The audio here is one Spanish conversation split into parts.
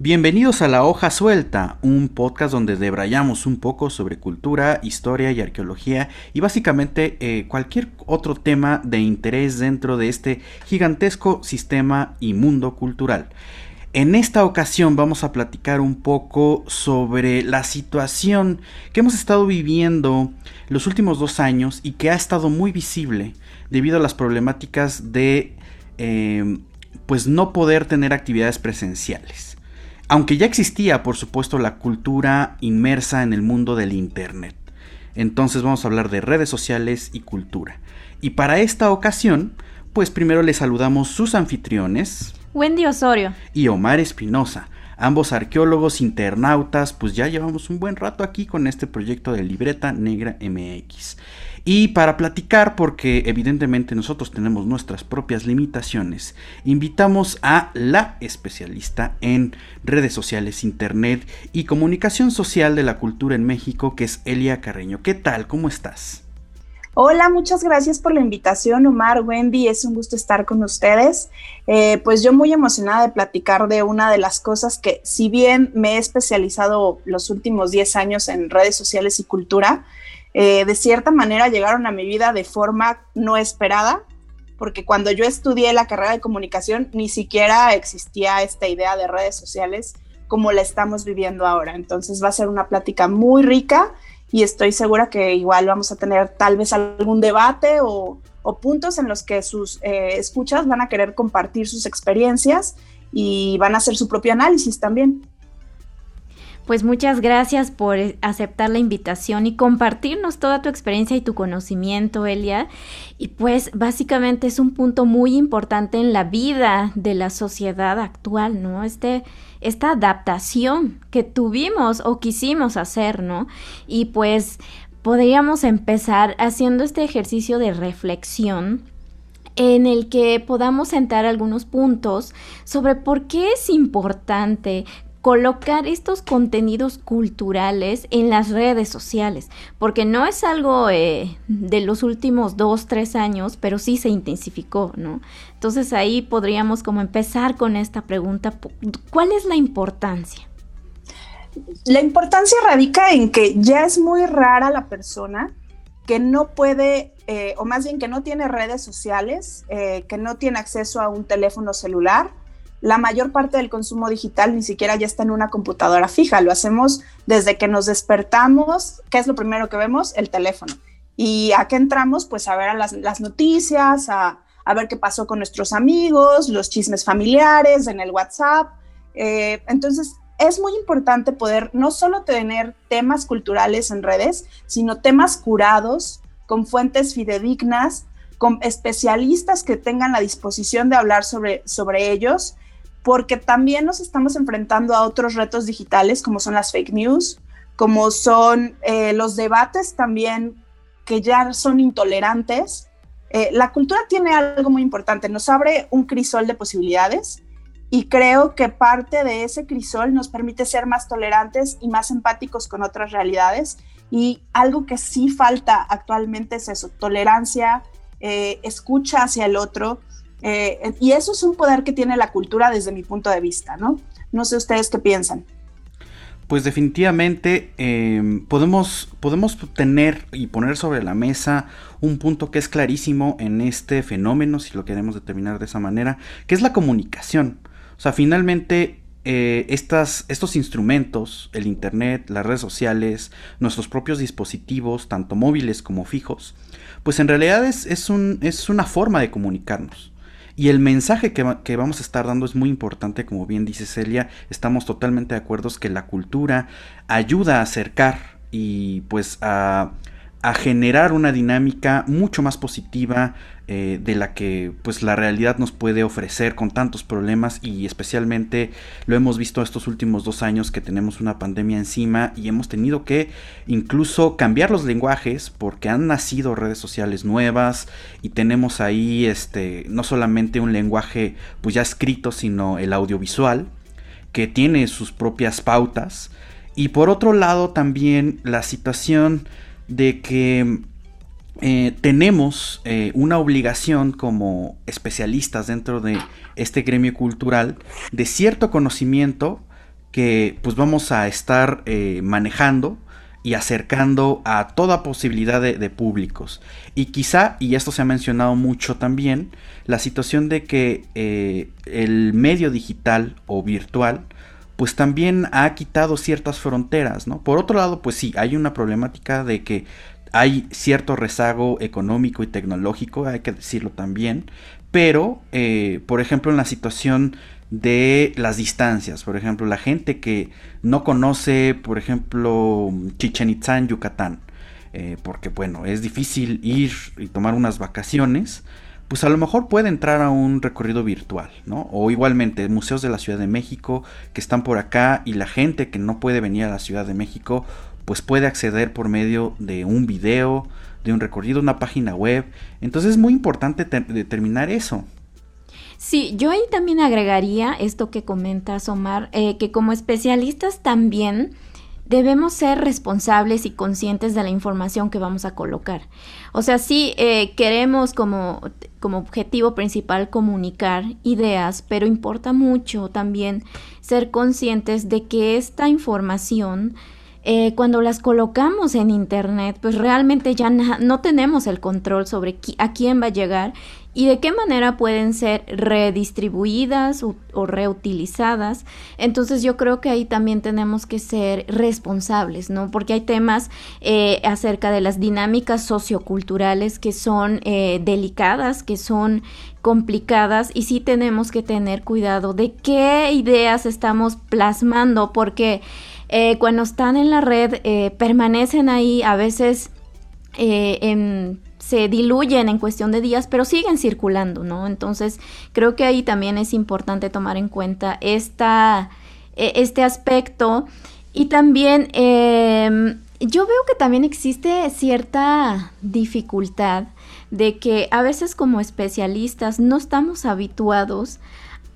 Bienvenidos a La Hoja Suelta, un podcast donde debrayamos un poco sobre cultura, historia y arqueología y básicamente eh, cualquier otro tema de interés dentro de este gigantesco sistema y mundo cultural. En esta ocasión vamos a platicar un poco sobre la situación que hemos estado viviendo los últimos dos años y que ha estado muy visible debido a las problemáticas de eh, pues no poder tener actividades presenciales. Aunque ya existía, por supuesto, la cultura inmersa en el mundo del Internet. Entonces vamos a hablar de redes sociales y cultura. Y para esta ocasión, pues primero les saludamos sus anfitriones. Wendy Osorio. Y Omar Espinosa, ambos arqueólogos, internautas, pues ya llevamos un buen rato aquí con este proyecto de Libreta Negra MX. Y para platicar, porque evidentemente nosotros tenemos nuestras propias limitaciones, invitamos a la especialista en redes sociales, internet y comunicación social de la cultura en México, que es Elia Carreño. ¿Qué tal? ¿Cómo estás? Hola, muchas gracias por la invitación, Omar, Wendy, es un gusto estar con ustedes. Eh, pues yo muy emocionada de platicar de una de las cosas que, si bien me he especializado los últimos 10 años en redes sociales y cultura, eh, de cierta manera llegaron a mi vida de forma no esperada, porque cuando yo estudié la carrera de comunicación ni siquiera existía esta idea de redes sociales como la estamos viviendo ahora. Entonces va a ser una plática muy rica y estoy segura que igual vamos a tener tal vez algún debate o, puntos en los que sus eh, escuchas van a querer compartir sus experiencias y van a hacer su propio análisis también. Pues muchas gracias por aceptar la invitación y compartirnos toda tu experiencia y tu conocimiento, Elia. Y pues básicamente es un punto muy importante en la vida de la sociedad actual, ¿no? Este, esta adaptación que tuvimos o quisimos hacer, ¿no? Y pues podríamos empezar haciendo este ejercicio de reflexión en el que podamos sentar algunos puntos sobre por qué es importante colocar estos contenidos culturales en las redes sociales, porque no es algo eh, de los últimos dos, tres años, pero sí se intensificó, ¿no? Entonces ahí podríamos como empezar con esta pregunta, ¿cuál es la importancia? La importancia radica en que ya es muy rara la persona que no puede, eh, o más bien que no tiene redes sociales, eh, que no tiene acceso a un teléfono celular, la mayor parte del consumo digital ni siquiera ya está en una computadora fija, lo hacemos desde que nos despertamos, ¿qué es lo primero que vemos? El teléfono. ¿Y a qué entramos? Pues a ver las, noticias, a, ver qué pasó con nuestros amigos, los chismes familiares en el WhatsApp. Eh, entonces, es muy importante poder no solo tener temas culturales en redes, sino temas curados, con fuentes fidedignas, con especialistas que tengan la disposición de hablar sobre, sobre ellos porque también nos estamos enfrentando a otros retos digitales como son las fake news, como son eh, los debates también que ya son intolerantes. Eh, la cultura tiene algo muy importante, nos abre un crisol de posibilidades y creo que parte de ese crisol nos permite ser más tolerantes y más empáticos con otras realidades. Y algo que sí falta actualmente es eso, tolerancia, eh, escucha hacia el otro, eh, y eso es un poder que tiene la cultura desde mi punto de vista, ¿no? No sé ustedes qué piensan. Pues definitivamente em, podemos, podemos tener y poner sobre la mesa un punto que es clarísimo en este fenómeno, si lo queremos determinar de esa manera, que es la comunicación. O sea, finalmente eh, estas, estos instrumentos, el Internet, las redes sociales, nuestros propios dispositivos, tanto móviles como fijos, pues en realidad es, es, un, es una forma de comunicarnos. Y el mensaje que, vamos a estar dando es muy importante, como bien dice Celia, estamos totalmente de acuerdo que la cultura ayuda a acercar y pues a, generar una dinámica mucho más positiva eh, de la que pues la realidad nos puede ofrecer con tantos problemas y especialmente lo hemos visto estos últimos dos años que tenemos una pandemia encima y hemos tenido que incluso cambiar los lenguajes porque han nacido redes sociales nuevas y tenemos ahí este no solamente un lenguaje pues ya escrito sino el audiovisual que tiene sus propias pautas. Y por otro lado también la situación de que eh, tenemos eh, una obligación como especialistas dentro de este gremio cultural de cierto conocimiento que pues vamos a estar eh, manejando y acercando a toda posibilidad de, públicos. Y quizá, y esto se ha mencionado mucho también, la situación de que el medio digital o virtual pues también ha quitado ciertas fronteras, ¿no? Por otro lado, pues sí, hay una problemática de que hay cierto rezago económico y tecnológico, hay que decirlo también, pero, eh, por ejemplo, en la situación de las distancias, por ejemplo, la gente que no conoce, por ejemplo, Chichen Yucatán, eh, porque bueno, es difícil ir y tomar unas vacaciones, pues a lo mejor puede entrar a un recorrido virtual, ¿no? O igualmente museos de la Ciudad de México que están por acá y la gente que no puede venir a la Ciudad de México pues puede acceder por medio de un video, de un recorrido, una página web. Entonces es muy importante determinar eso. Sí, yo ahí también agregaría esto que comentas, Omar, eh, que como especialistas también debemos ser responsables y conscientes de la información que vamos a colocar. O sea, sí eh, queremos como, como objetivo principal comunicar ideas, pero importa mucho también ser conscientes de que esta información eh, cuando las colocamos en internet, pues realmente ya no tenemos el control sobre a quién va a llegar y de qué manera pueden ser redistribuidas o, reutilizadas. Entonces yo creo que ahí también tenemos que ser responsables, ¿no? Porque hay temas eh, acerca de las dinámicas socioculturales que son eh, delicadas, que son complicadas y sí tenemos que tener cuidado de qué ideas estamos plasmando porque eh, cuando están en la red eh, permanecen ahí, a veces eh, se diluyen en cuestión de días, pero siguen circulando, ¿no? Entonces creo que ahí también es importante tomar en cuenta esta, e, este aspecto y también em, yo veo que también existe cierta dificultad de que a veces como especialistas no estamos habituados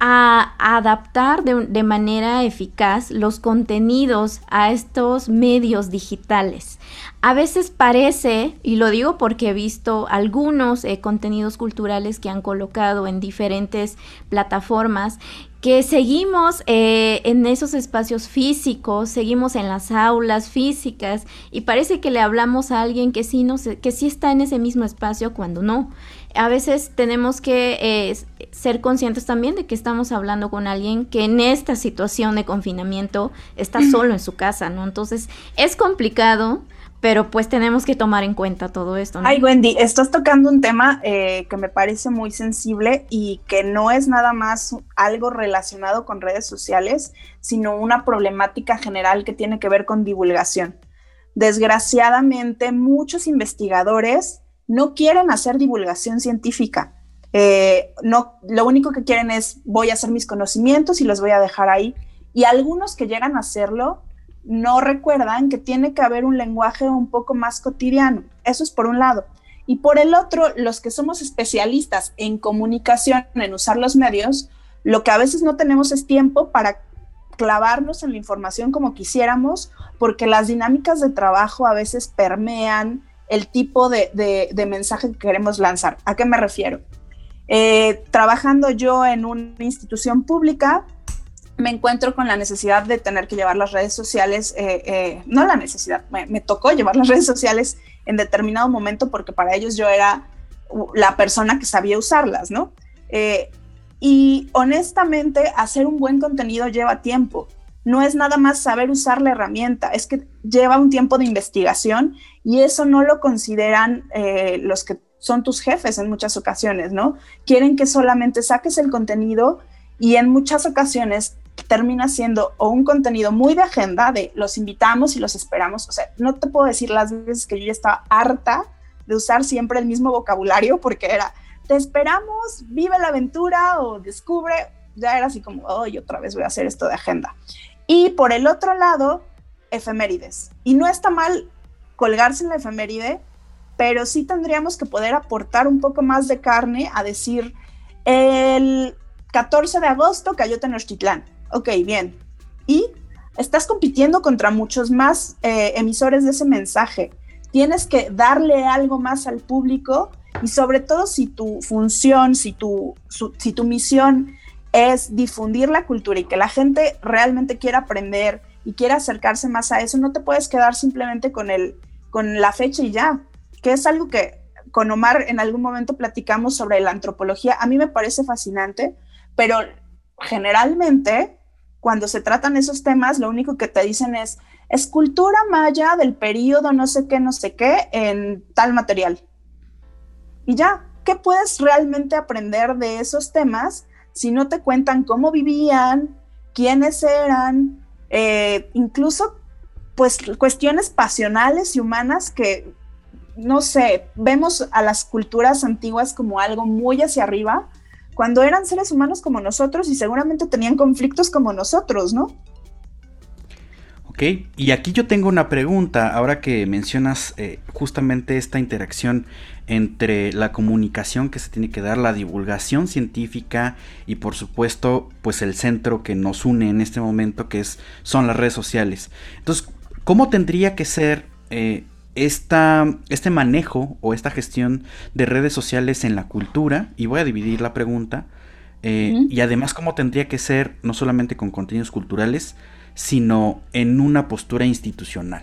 a adaptar de, manera eficaz los contenidos a estos medios digitales. A veces parece, y lo digo porque he visto algunos eh, contenidos culturales que han colocado en diferentes plataformas, que seguimos eh, en esos espacios físicos, seguimos en las aulas físicas y parece que le hablamos a alguien que sí, no que sí está en ese mismo espacio cuando no a veces tenemos que eh, ser conscientes también de que estamos hablando con alguien que en esta situación de confinamiento está solo en su casa, ¿no? Entonces es complicado, pero pues tenemos que tomar en cuenta todo esto. ¿no? Ay, Wendy, estás tocando un tema eh, que me parece muy sensible y que no es nada más algo relacionado con redes sociales, sino una problemática general que tiene que ver con divulgación. Desgraciadamente, muchos investigadores no quieren hacer divulgación científica. Eh, no, lo único que quieren es voy a hacer mis conocimientos y los voy a dejar ahí. Y algunos que llegan a hacerlo no recuerdan que tiene que haber un lenguaje un poco más cotidiano. Eso es por un lado. Y por el otro, los que somos especialistas en comunicación, en usar los medios, lo que a veces no tenemos es tiempo para clavarnos en la información como quisiéramos, porque las dinámicas de trabajo a veces permean el tipo de, mensaje que queremos lanzar. ¿A qué me refiero? Eh, trabajando yo en una institución pública, me encuentro con la necesidad de tener que llevar las redes sociales, eh, eh, no la necesidad, me, tocó llevar las redes sociales en determinado momento porque para ellos yo era la persona que sabía usarlas, ¿no? y honestamente, hacer un buen contenido lleva tiempo no es nada más saber usar la herramienta, es que lleva un tiempo de investigación y eso no lo consideran eh, los que son tus jefes en muchas ocasiones, ¿no? Quieren que solamente saques el contenido y en muchas ocasiones termina siendo un contenido muy de agenda de los invitamos y los esperamos. O sea, no te puedo decir las veces que yo ya estaba harta de usar siempre el mismo vocabulario porque era te esperamos, vive la aventura o descubre, ya era así como, hoy otra vez voy a hacer esto de agenda. Y por el otro lado, efemérides. Y no está mal colgarse en la efeméride, pero sí tendríamos que poder aportar un poco más de carne a decir, el 14 de agosto cayó Tenochtitlán. Ok, bien. Y estás compitiendo contra muchos más eh, emisores de ese mensaje. Tienes que darle algo más al público y sobre todo si tu función, si tu, si tu misión es difundir la cultura y que la gente realmente quiera aprender y quiera acercarse más a eso, no te puedes quedar simplemente con, el, con la fecha y ya, que es algo que con Omar en algún momento platicamos sobre la antropología. A mí me parece fascinante, pero generalmente cuando se tratan esos temas, lo único que te dicen es escultura maya del periodo no sé qué, no sé qué, en tal material. Y ya, ¿qué puedes realmente aprender de esos temas si no te cuentan cómo vivían, quiénes eran, eh, incluso pues cuestiones pasionales y humanas que, no sé, vemos a las culturas antiguas como algo muy hacia arriba, cuando eran seres humanos como nosotros y seguramente tenían conflictos como nosotros, ¿no? Ok, y aquí yo tengo una pregunta, ahora que mencionas eh, justamente esta interacción entre la comunicación que se tiene que dar, la divulgación científica y por supuesto pues el centro que nos une en este momento que es, son las redes sociales. Entonces, ¿cómo tendría que ser eh, esta, este manejo o esta gestión de redes sociales en la cultura, y voy a dividir la pregunta, eh, y además cómo tendría que ser no solamente con contenidos culturales, sino en una postura institucional.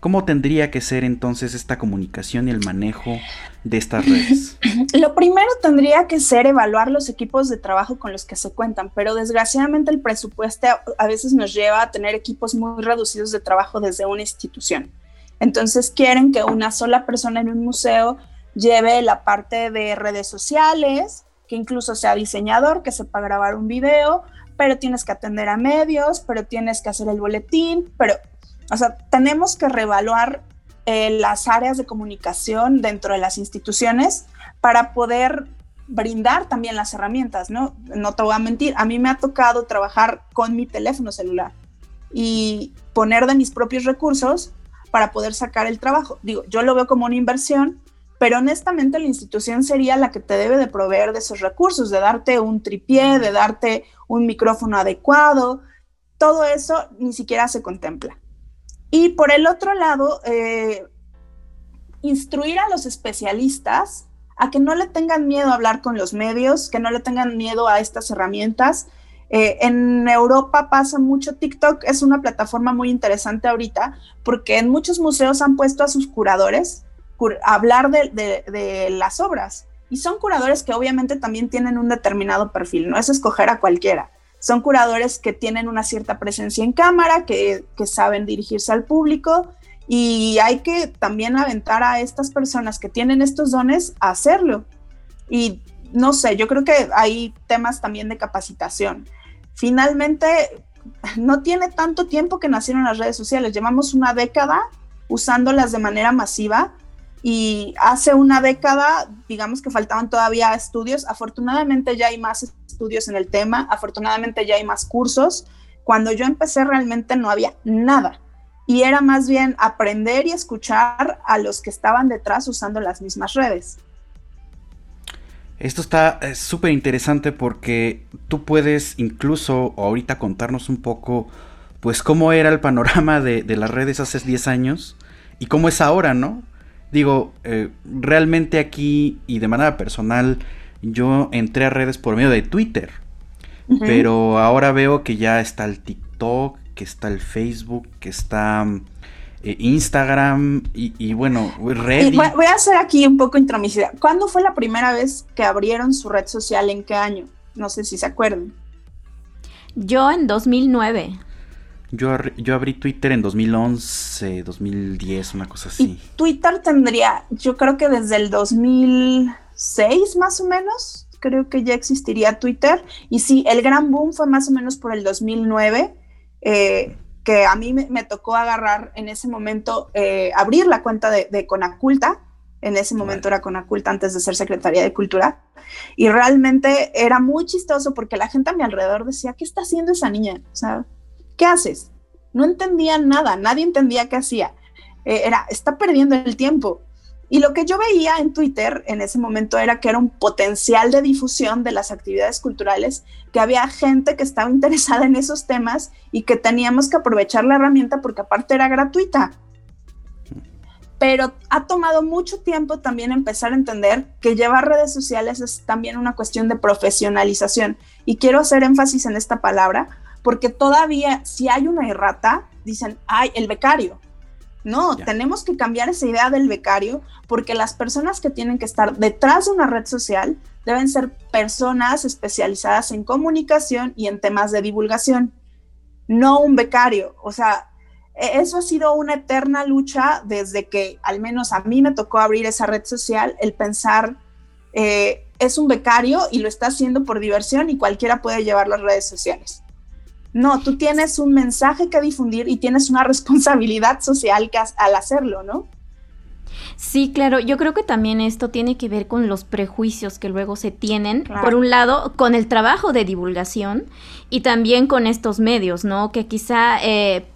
¿Cómo tendría que ser entonces esta comunicación y el manejo de estas redes? Lo primero tendría que ser evaluar los equipos de trabajo con los que se cuentan, pero desgraciadamente el presupuesto a veces nos lleva a tener equipos muy reducidos de trabajo desde una institución. Entonces quieren que una sola persona en un museo lleve la parte de redes sociales, que incluso sea diseñador, que sepa grabar un video, pero tienes que atender a medios, pero tienes que hacer el boletín, pero, o sea, tenemos que reevaluar eh, las áreas de comunicación dentro de las instituciones para poder brindar también las herramientas, ¿no? No te voy a mentir, a mí me ha tocado trabajar con mi teléfono celular y poner de mis propios recursos para poder sacar el trabajo. Digo, yo lo veo como una inversión, pero honestamente la institución sería la que te debe de proveer de esos recursos, de darte un tripié, de darte un micrófono adecuado. Todo eso ni siquiera se contempla. Y por el otro lado, eh, instruir a los especialistas a que no le tengan miedo a hablar con los medios, que no le tengan miedo a estas herramientas, eh, en Europa pasa mucho TikTok, es una plataforma muy interesante ahorita porque en muchos museos han puesto a sus curadores hablar de, las obras y son curadores que obviamente también tienen un determinado perfil, no es escoger a cualquiera. Son curadores que tienen una cierta presencia en cámara, que, que saben dirigirse al público y hay que también aventar a estas personas que tienen estos dones a hacerlo. Y no sé, yo creo que hay temas también de capacitación finalmente no tiene tanto tiempo que nacieron las redes sociales, llevamos una década usándolas de manera masiva y hace una década, digamos que faltaban todavía estudios, afortunadamente ya hay más estudios en el tema, afortunadamente ya hay más cursos. Cuando yo empecé realmente no había nada y era más bien aprender y escuchar a los que estaban detrás usando las mismas redes. Esto está súper interesante porque tú puedes incluso ahorita contarnos un poco, pues cómo era el panorama de, las redes hace 10 años y cómo es ahora, ¿no? Digo, eh, realmente aquí y de manera personal, yo entré a redes por medio de Twitter, pero ahora veo que ya está el TikTok, que está el Facebook, que está eh, Instagram y, bueno, Reddit. Voy a hacer aquí un poco intromisida. ¿Cuándo fue la primera vez que abrieron su red social? ¿En qué año? No sé si se acuerdan. Yo en 2009. Yo, yo abrí Twitter en 2011, 2010, una cosa así. Twitter tendría, yo creo que desde el 2006 más o menos, creo que ya existiría Twitter. Y sí, el gran boom fue más o menos por el 2009. Eh, a mí me, tocó agarrar en ese momento, eh, abrir la cuenta de, Conaculta en ese momento era con Aculta antes de ser Secretaría de Cultura, y realmente era muy chistoso porque la gente a mi alrededor decía, ¿qué está haciendo esa niña? O sea, ¿qué haces? No entendía nada, nadie entendía qué hacía. Eh, era, está perdiendo el tiempo. Y lo que yo veía en Twitter en ese momento era que era un potencial de difusión de las actividades culturales, que había gente que estaba interesada en esos temas y que teníamos que aprovechar la herramienta porque aparte era gratuita. Pero ha tomado mucho tiempo también empezar a entender que llevar redes sociales es también una cuestión de profesionalización. Y quiero hacer énfasis en esta palabra porque todavía si hay una errata, dicen, ay, el becario no, tenemos que cambiar esa idea del becario porque las personas que tienen que estar detrás de una red social deben ser personas especializadas en comunicación y en temas de divulgación, no un becario. O sea, e, eso ha sido una eterna lucha desde que al menos a mí me tocó abrir esa red social, el pensar, eh, es un becario y lo está haciendo por diversión y cualquiera puede llevar las redes sociales. No, tú tienes un mensaje que difundir y tienes una responsabilidad social que al hacerlo, ¿no? Sí, claro, yo creo que también esto tiene que ver con los prejuicios que luego se tienen, por un lado, con el trabajo de divulgación y también con estos medios, ¿no? Que quizá eh,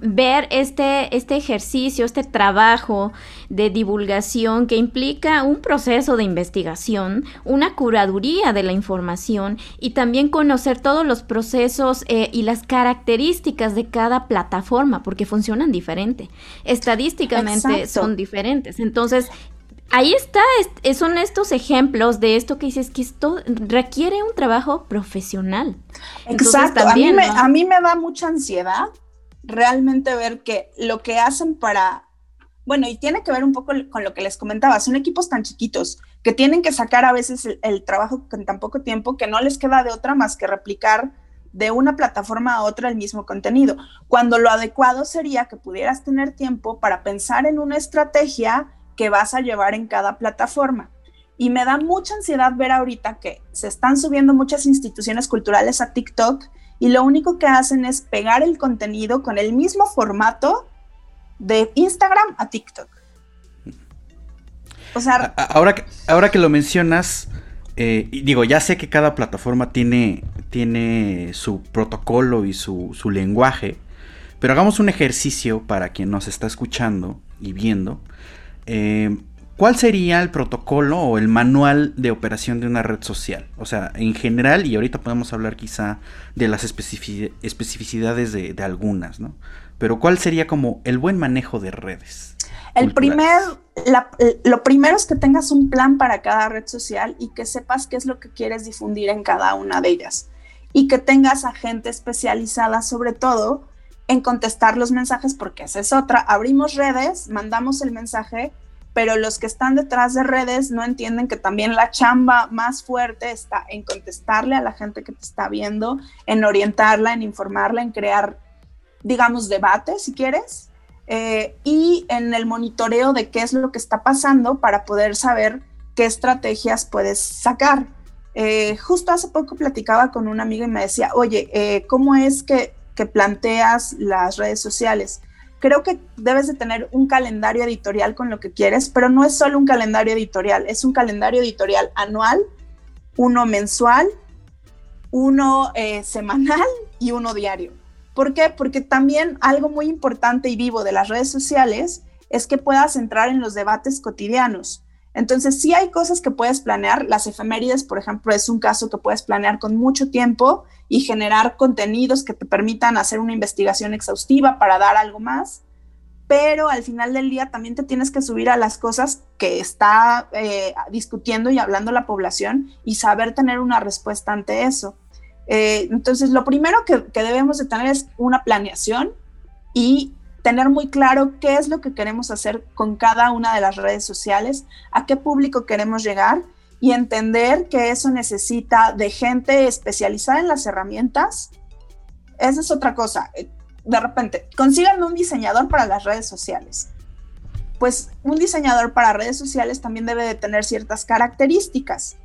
ver este, este ejercicio, este trabajo de divulgación que implica un proceso de investigación, una curaduría de la información y también conocer todos los procesos eh, y las características de cada plataforma, porque funcionan diferente. Estadísticamente son diferentes. Entonces, ahí está, son estos ejemplos de esto que dices que esto requiere un trabajo profesional. Exacto, a, mí me, a mí me da mucha ansiedad realmente ver que lo que hacen para, bueno, y tiene que ver un poco con lo que les comentaba, son equipos tan chiquitos que tienen que sacar a veces el, trabajo en tan poco tiempo que no les queda de otra más que replicar de una plataforma a otra el mismo contenido, cuando lo adecuado sería que pudieras tener tiempo para pensar en una estrategia que vas a llevar en cada plataforma. Y me da mucha ansiedad ver ahorita que se están subiendo muchas instituciones culturales a TikTok y lo único que hacen es pegar el contenido con el mismo formato de Instagram a TikTok. O sea, ahora, que, ahora que lo mencionas, eh, digo, ya sé que cada plataforma tiene, tiene su protocolo y su, su lenguaje, pero hagamos un ejercicio para quien nos está escuchando y viendo. Eh, ¿Cuál sería el protocolo o el manual de operación de una red social? O sea, en general, y ahorita podemos hablar quizá de las especificidades de, algunas, ¿no? Pero ¿cuál sería como el buen manejo de redes? El primer, lo primero es que tengas un plan para cada red social y que sepas qué es lo que quieres difundir en cada una de ellas. Y que tengas a gente especializada sobre todo en contestar los mensajes, porque esa es otra. Abrimos redes, mandamos el mensaje pero los que están detrás de redes no entienden que también la chamba más fuerte está en contestarle a la gente que te está viendo, en orientarla, en informarla, en crear, digamos, debate, si quieres, eh, y en el monitoreo de qué es lo que está pasando para poder saber qué estrategias puedes sacar. Eh, justo hace poco platicaba con una amiga y me decía, oye, eh, ¿cómo es que planteas las redes sociales? Creo que debes de tener un calendario editorial con lo que quieres, pero no es solo un calendario editorial, es un calendario editorial anual, uno mensual, uno eh, semanal y uno diario. ¿Por qué? Porque también algo muy importante y vivo de las redes sociales es que puedas entrar en los debates cotidianos. Entonces, sí hay cosas que puedes planear. Las efemérides, por ejemplo, es un caso que puedes planear con mucho tiempo y generar contenidos que te permitan hacer una investigación exhaustiva para dar algo más. Pero al final del día también te tienes que subir a las cosas que está eh, discutiendo y hablando la población y saber tener una respuesta ante eso. Eh, entonces, lo primero que, que debemos de tener es una planeación y tener muy claro qué es lo que queremos hacer con cada una de las redes sociales, a qué público queremos llegar y entender que eso necesita de gente especializada en las herramientas. Esa es otra cosa. De repente, consigan un diseñador para las redes sociales. Pues un diseñador para redes sociales también debe de tener ciertas características.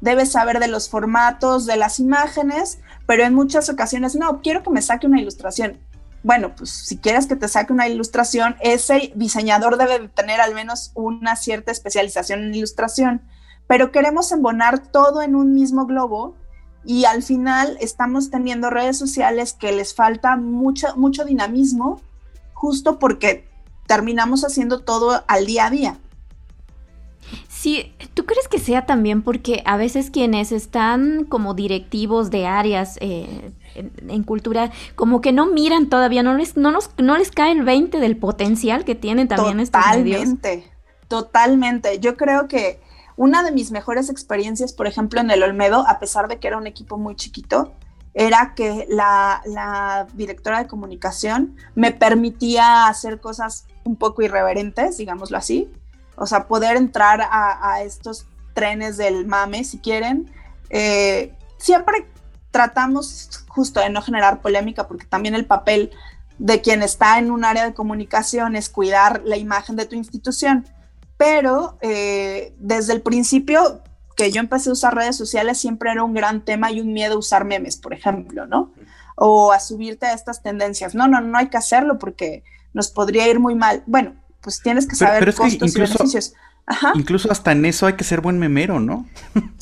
Debe saber de los formatos, de las imágenes, pero en muchas ocasiones, no, quiero que me saque una ilustración bueno, pues si quieres que te saque una ilustración, ese diseñador debe tener al menos una cierta especialización en ilustración, pero queremos embonar todo en un mismo globo y al final estamos teniendo redes sociales que les falta mucho, mucho dinamismo, justo porque terminamos haciendo todo al día a día. Sí, ¿tú crees que sea también porque a veces quienes están como directivos de áreas eh, en, cultura, como que no miran todavía, no les, no, nos, no les cae el 20 del potencial que tienen también estos medios? Totalmente, totalmente. Yo creo que una de mis mejores experiencias, por ejemplo, en el Olmedo, a pesar de que era un equipo muy chiquito, era que la, directora de comunicación me permitía hacer cosas un poco irreverentes, digámoslo así. O sea, poder entrar a, estos trenes del mame, si quieren. Eh, siempre tratamos justo de no generar polémica, porque también el papel de quien está en un área de comunicación es cuidar la imagen de tu institución pero eh, desde el principio que yo empecé a usar redes sociales siempre era un gran tema y un miedo a usar memes, por ejemplo, ¿no? O a subirte a estas tendencias. No, no, no hay que hacerlo porque nos podría ir muy mal. Bueno, pues tienes que saber pero, costos incluso, y beneficios. Incluso hasta en eso hay que ser buen memero, ¿no?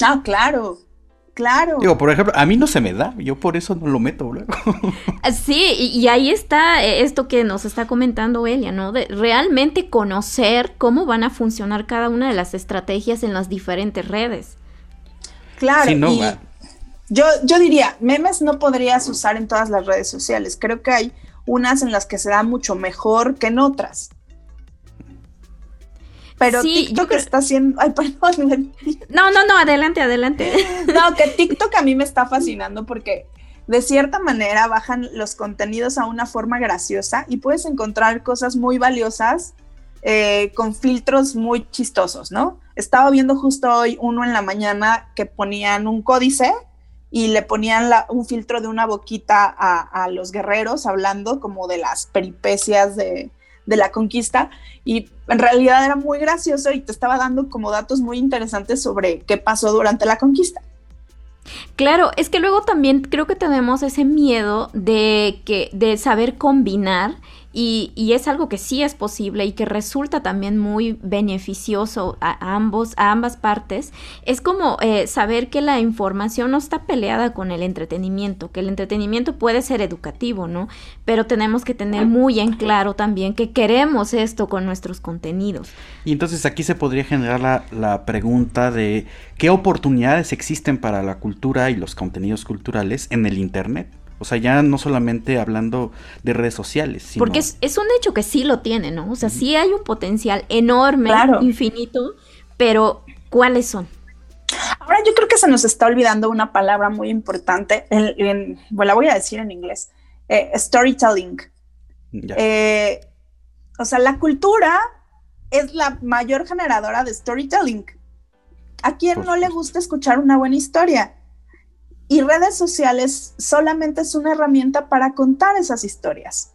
Ah, claro. Claro. Digo, por ejemplo, a mí no se me da, yo por eso no lo meto luego. Ah, sí, y, ahí está eh, esto que nos está comentando Elia, ¿no? De realmente conocer cómo van a funcionar cada una de las estrategias en las diferentes redes. Claro, y yo, yo diría, memes no podrías usar en todas las redes sociales. Creo que hay unas en las que se da mucho mejor que en otras. Pero TikTok está haciendo. Ay, perdón. No, no, no, adelante, adelante. No, que TikTok a mí me está fascinando porque de cierta manera bajan los contenidos a una forma graciosa y puedes encontrar cosas muy valiosas eh, con filtros muy chistosos, ¿no? Estaba viendo justo hoy uno en la mañana que ponían un códice y le ponían un filtro de una boquita a los guerreros hablando como de las peripecias de, de la conquista y en realidad era muy gracioso y te estaba dando como datos muy interesantes sobre qué pasó durante la conquista. Claro, es que luego también creo que tenemos ese miedo de que de saber combinar y, es algo que sí es posible y que resulta también muy beneficioso a, ambos, a ambas partes. Es como eh, saber que la información no está peleada con el entretenimiento, que el entretenimiento puede ser educativo, ¿no? Pero tenemos que tener muy en claro también que queremos esto con nuestros contenidos. Y entonces aquí se podría generar la, la pregunta de qué oportunidades existen para la cultura y los contenidos culturales en el Internet. O sea, ya no solamente hablando de redes sociales. Sino... Porque es, un hecho que sí lo tiene, ¿no? O sea, sí hay un potencial enorme, infinito, pero ¿cuáles son? Ahora yo creo que se nos está olvidando una palabra muy importante, en, bueno, la voy a decir en inglés, eh, storytelling. Eh, o sea, la cultura es la mayor generadora de storytelling. ¿A quién no le gusta escuchar una buena historia? Y redes sociales solamente es una herramienta para contar esas historias.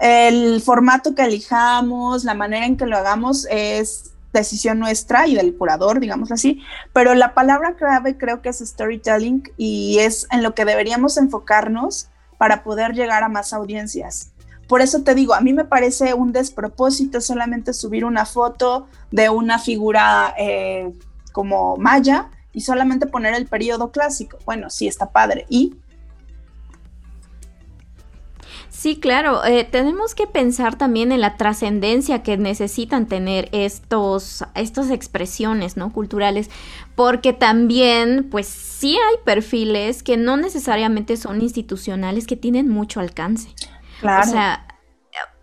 El formato que elijamos, la manera en que lo hagamos es decisión nuestra y del curador, digamos así, pero la palabra clave creo que es storytelling y es en lo que deberíamos enfocarnos para poder llegar a más audiencias. Por eso te digo, a mí me parece un despropósito solamente subir una foto de una figura eh, como maya y solamente poner el periodo clásico. Bueno, sí está padre. ¿Y? Sí, claro. Eh, tenemos que pensar también en la trascendencia que necesitan tener estos, estas expresiones, ¿no? Culturales, porque también, pues sí hay perfiles que no necesariamente son institucionales, que tienen mucho alcance. Claro. O sea,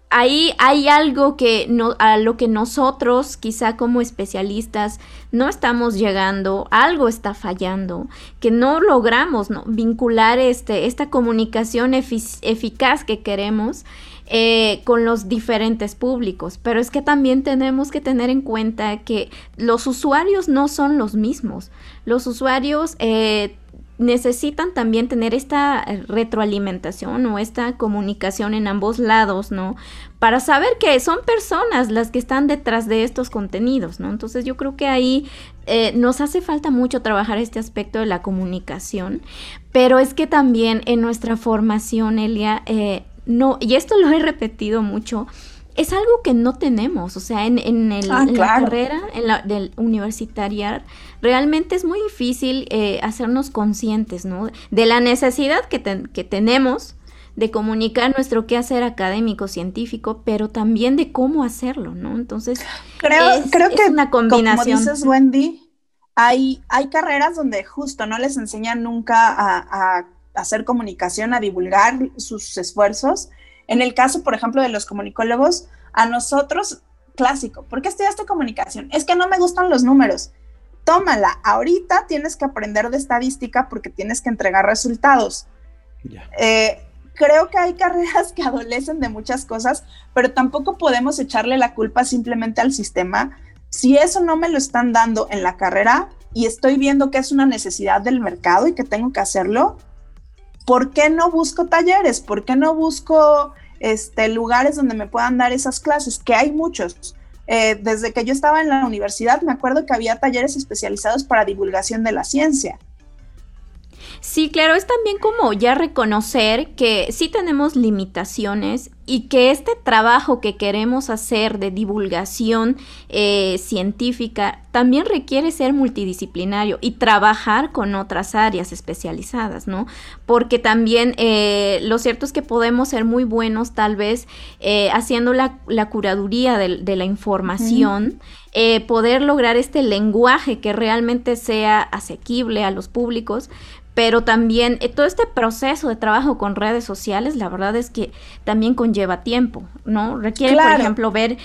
ahí hay algo que a lo que nosotros, quizá como especialistas, no estamos llegando, algo está fallando, que no logramos vincular este, esta comunicación eficaz que queremos eh, con los diferentes públicos. Pero es que también tenemos que tener en cuenta que los usuarios no son los mismos. Los usuarios eh, necesitan también tener esta retroalimentación o esta comunicación en ambos lados, ¿no? Para saber que son personas las que están detrás de estos contenidos, ¿no? Entonces yo creo que ahí eh, nos hace falta mucho trabajar este aspecto de la comunicación, pero es que también en nuestra formación, Elia, eh, no, y esto lo he repetido mucho, es algo que no tenemos, o sea, en, en, el, Ah, en la carrera en la, del universitaria, realmente es muy difícil eh, hacernos conscientes, ¿no? De la necesidad que, que tenemos de comunicar nuestro quehacer académico, científico, pero también de cómo hacerlo, ¿no? Entonces, Creo, es, creo es que, una combinación. como dices, Wendy, hay, hay carreras donde justo no les enseñan nunca a, a hacer comunicación, a divulgar sus esfuerzos. En el caso, por ejemplo, de los comunicólogos, a nosotros, clásico, ¿por qué estudiaste comunicación? Es que no me gustan los números. Tómala, ahorita tienes que aprender de estadística porque tienes que entregar resultados. Eh, creo que hay carreras que adolecen de muchas cosas, pero tampoco podemos echarle la culpa simplemente al sistema. Si eso no me lo están dando en la carrera y estoy viendo que es una necesidad del mercado y que tengo que hacerlo, ¿por qué no busco talleres? ¿Por qué no busco este, lugares donde me puedan dar esas clases? Que hay muchos. Eh, desde que yo estaba en la universidad, me acuerdo que había talleres especializados para divulgación de la ciencia. Sí, claro, es también como ya reconocer que sí tenemos limitaciones y que este trabajo que queremos hacer de divulgación eh, científica también requiere ser multidisciplinario y trabajar con otras áreas especializadas, ¿no? Porque también eh, lo cierto es que podemos ser muy buenos tal vez eh, haciendo la, la curaduría de, de la información. Eh, poder lograr este lenguaje que realmente sea asequible a los públicos, pero también eh, todo este proceso de trabajo con redes sociales, la verdad es que también conlleva tiempo, ¿no? Requiere, por ejemplo, ver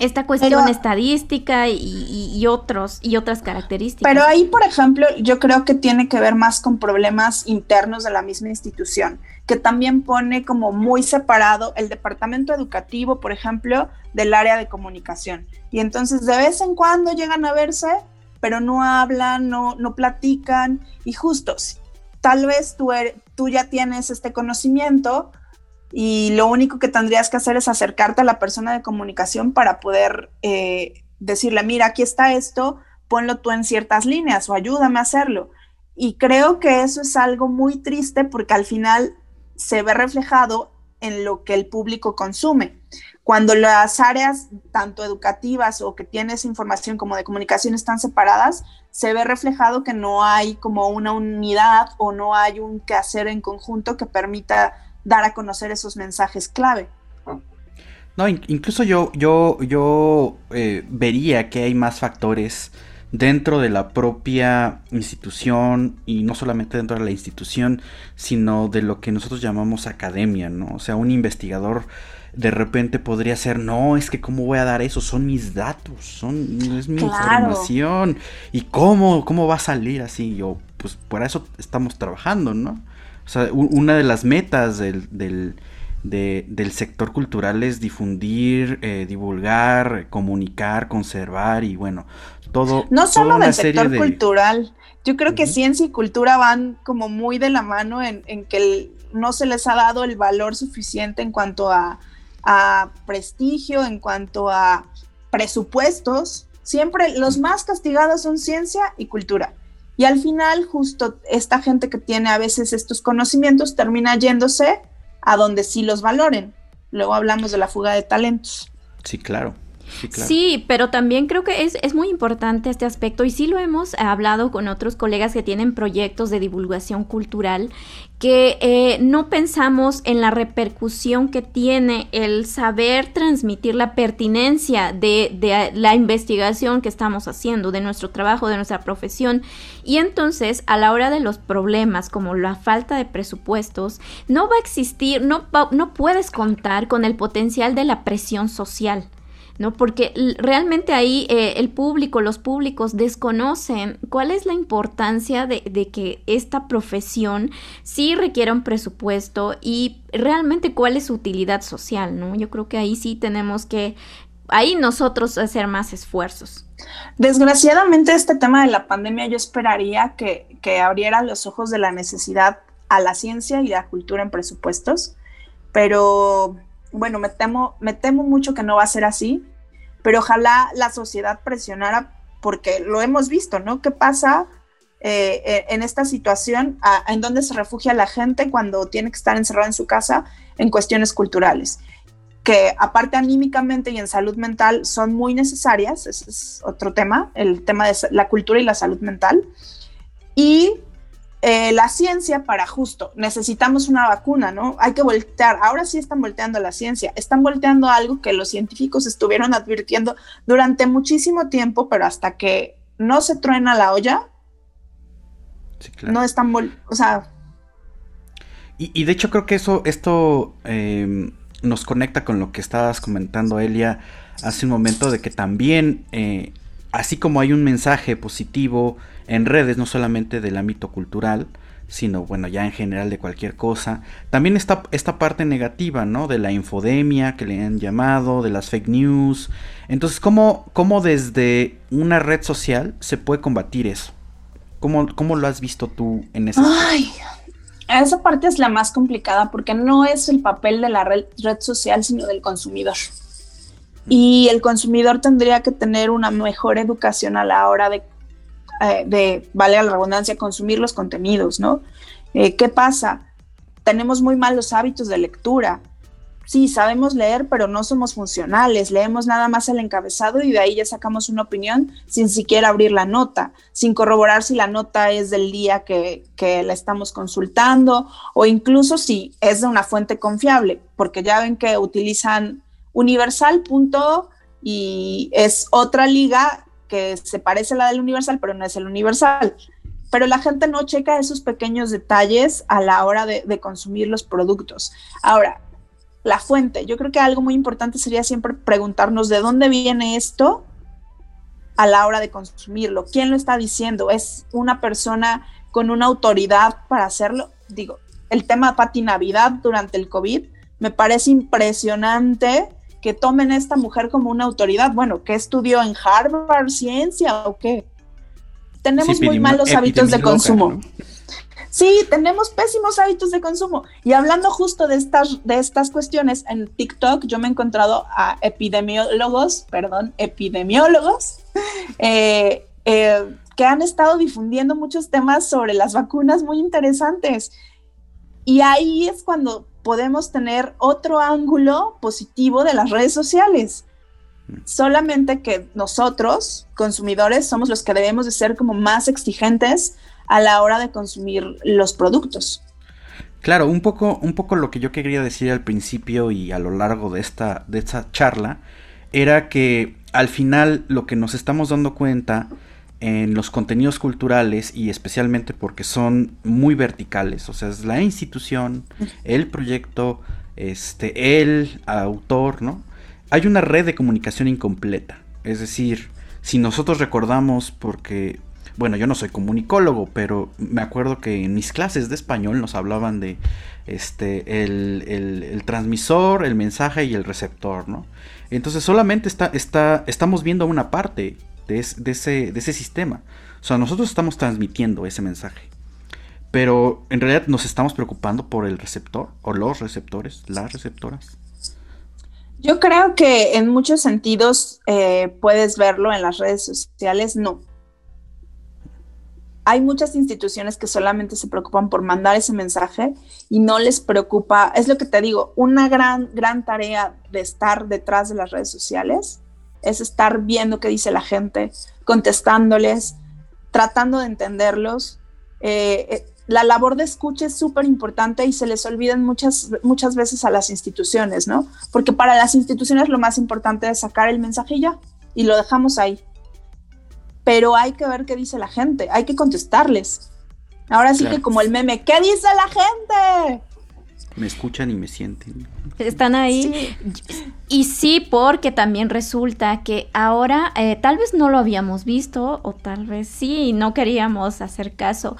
esta cuestión Pero- estadística y, y- y otros y otras características. Pero ahí, por ejemplo, yo creo que tiene que ver más con problemas internos de la misma institución, que también pone como muy separado el departamento educativo, por ejemplo, del área de comunicación. Y entonces de vez en cuando llegan a verse, pero no hablan, no, no platican. Y justo, tal vez tú, er- tú ya tienes este conocimiento y lo único que tendrías que hacer es acercarte a la persona de comunicación para poder eh, decirle, mira, aquí está esto, ponlo tú en ciertas líneas o ayúdame a hacerlo. Y creo que eso es algo muy triste porque al final se ve reflejado en lo que el público consume. Cuando las áreas, tanto educativas o que tienes información como de comunicación, están separadas, se ve reflejado que no hay como una unidad o no hay un quehacer en conjunto que permita dar a conocer esos mensajes clave. No, in- incluso yo, yo, yo eh, vería que hay más factores dentro de la propia institución y no solamente dentro de la institución, sino de lo que nosotros llamamos academia, ¿no? O sea, un investigador de repente podría ser, no, es que cómo voy a dar eso, son mis datos, son, es mi Claro. información, y cómo, cómo va a salir así, yo, pues por eso estamos trabajando, ¿no? O sea, una de las metas del, del, de- del sector cultural es difundir, eh, divulgar, comunicar, conservar y bueno, todo. No solo del sector de- cultural. Yo creo que ciencia y cultura van como muy de la mano en, en que el- no se les ha dado el valor suficiente en cuanto a, a prestigio, en cuanto a presupuestos. Siempre los más castigados son ciencia y cultura. Y al final, justo esta gente que tiene a veces estos conocimientos termina yéndose a donde sí los valoren. Luego hablamos de la fuga de talentos. Sí, claro. Sí, pero también creo que es, es muy importante este aspecto y sí lo hemos hablado con otros colegas que tienen proyectos de divulgación cultural que eh, no pensamos en la repercusión que tiene el saber transmitir la pertinencia de, de la investigación que estamos haciendo, de nuestro trabajo, de nuestra profesión. Y entonces, a la hora de los problemas como la falta de presupuestos, no va a existir, no, no puedes contar con el potencial de la presión social. ¿No? Porque realmente ahí eh, el público, los públicos desconocen cuál es la importancia de, de que esta profesión sí requiera un presupuesto y realmente cuál es su utilidad social, ¿no? Yo creo que ahí sí tenemos que, ahí nosotros hacer más esfuerzos. Desgraciadamente este tema de la pandemia yo esperaría que, que abriera los ojos de la necesidad a la ciencia y la cultura en presupuestos, pero bueno, me temo, me temo mucho que no va a ser así, pero ojalá la sociedad presionara porque lo hemos visto, ¿no? ¿Qué pasa eh, eh, en esta situación, en donde se refugia la gente cuando tiene que estar encerrada en su casa en cuestiones culturales, que aparte anímicamente y en salud mental son muy necesarias, es otro tema, el tema de la cultura y la salud mental. Y eh, la ciencia para justo, necesitamos una vacuna, ¿no? Hay que voltear, ahora sí están volteando la ciencia, están volteando algo que los científicos estuvieron advirtiendo durante muchísimo tiempo, pero hasta que no se truena la olla, no están, o sea... Y, de hecho creo que eso, esto em, nos conecta con lo que estabas comentando, Elia, hace un momento, de que también, eh, así como hay un mensaje positivo en redes, no solamente del ámbito cultural, sino bueno, ya en general de cualquier cosa. También está esta parte negativa, ¿no? De la infodemia que le han llamado, de las fake news. Entonces, ¿cómo, cómo desde una red social se puede combatir eso? ¿Cómo, lo has visto tú en esa Ay, esa parte es la más complicada porque no es el papel de la red, social, sino del consumidor. Y el consumidor tendría que tener una mejor educación a la hora de, eh, de vale la redundancia, consumir los contenidos, ¿no? Eh, ¿Qué pasa? Tenemos muy malos hábitos de lectura sí, sabemos leer, pero no somos funcionales, leemos nada más el encabezado y de ahí ya sacamos una opinión sin siquiera abrir la nota, sin corroborar si la nota es del día que, la estamos consultando o incluso si es de una fuente confiable, porque ya ven que utilizan Universal. y es otra liga que se parece a la del Universal, pero no es el Universal pero la gente no checa esos pequeños detalles a la hora de, de, consumir los productos. Ahora, la fuente. Yo creo que algo muy importante sería siempre preguntarnos de dónde viene esto a la hora de consumirlo. ¿Quién lo está diciendo? ¿Es una persona con una autoridad para hacerlo? Digo, el tema Pati Navidad durante el COVID me parece impresionante que tomen a esta mujer como una autoridad. Bueno, ¿qué estudió en Harvard Ciencia o qué? Tenemos muy malos hábitos de consumo. Sí, tenemos pésimos hábitos de consumo. Y hablando justo de estas, de estas cuestiones, en TikTok yo me he encontrado a epidemiólogos, perdón, epidemiólogos, eh, eh, que han estado difundiendo muchos temas sobre las vacunas muy interesantes. Y ahí es cuando podemos tener otro ángulo positivo de las redes sociales. Solamente que nosotros, consumidores, somos los que debemos de ser como más exigentes a la hora de consumir los productos. Claro, un poco, un poco lo que yo quería decir al principio y a lo largo de esta, de esta charla era que al final lo que nos estamos dando cuenta en los contenidos culturales y especialmente porque son muy verticales, o sea, es la institución, el proyecto, este, el autor, ¿no? Hay una red de comunicación incompleta. Es decir, si nosotros recordamos, porque bueno, yo no soy comunicólogo, pero me acuerdo que en mis clases de español nos hablaban de este el, transmisor, el mensaje y el receptor, ¿no? Entonces solamente está, está, estamos viendo una parte de, ese, sistema. O sea, nosotros estamos transmitiendo ese mensaje. Pero en realidad nos estamos preocupando por el receptor o los receptores, las receptoras. Yo creo que en muchos sentidos eh, puedes verlo en las redes sociales, no hay muchas instituciones que solamente se preocupan por mandar ese mensaje y no les preocupa, es lo que te digo, una gran, gran tarea de estar detrás de las redes sociales es estar viendo qué dice la gente, contestándoles, tratando de entenderlos. Eh, eh, la labor de escucha es súper importante y se les olvidan muchas, muchas veces a las instituciones, ¿no? Porque para las instituciones lo más importante es sacar el mensaje y ya, y lo dejamos ahí pero hay que ver qué dice la gente, hay que contestarles. Ahora sí que como el meme, ¿qué dice la gente? Me escuchan y me sienten. Están ahí. Y sí, porque también resulta que ahora eh, tal vez no lo habíamos visto o tal vez sí, no queríamos hacer caso.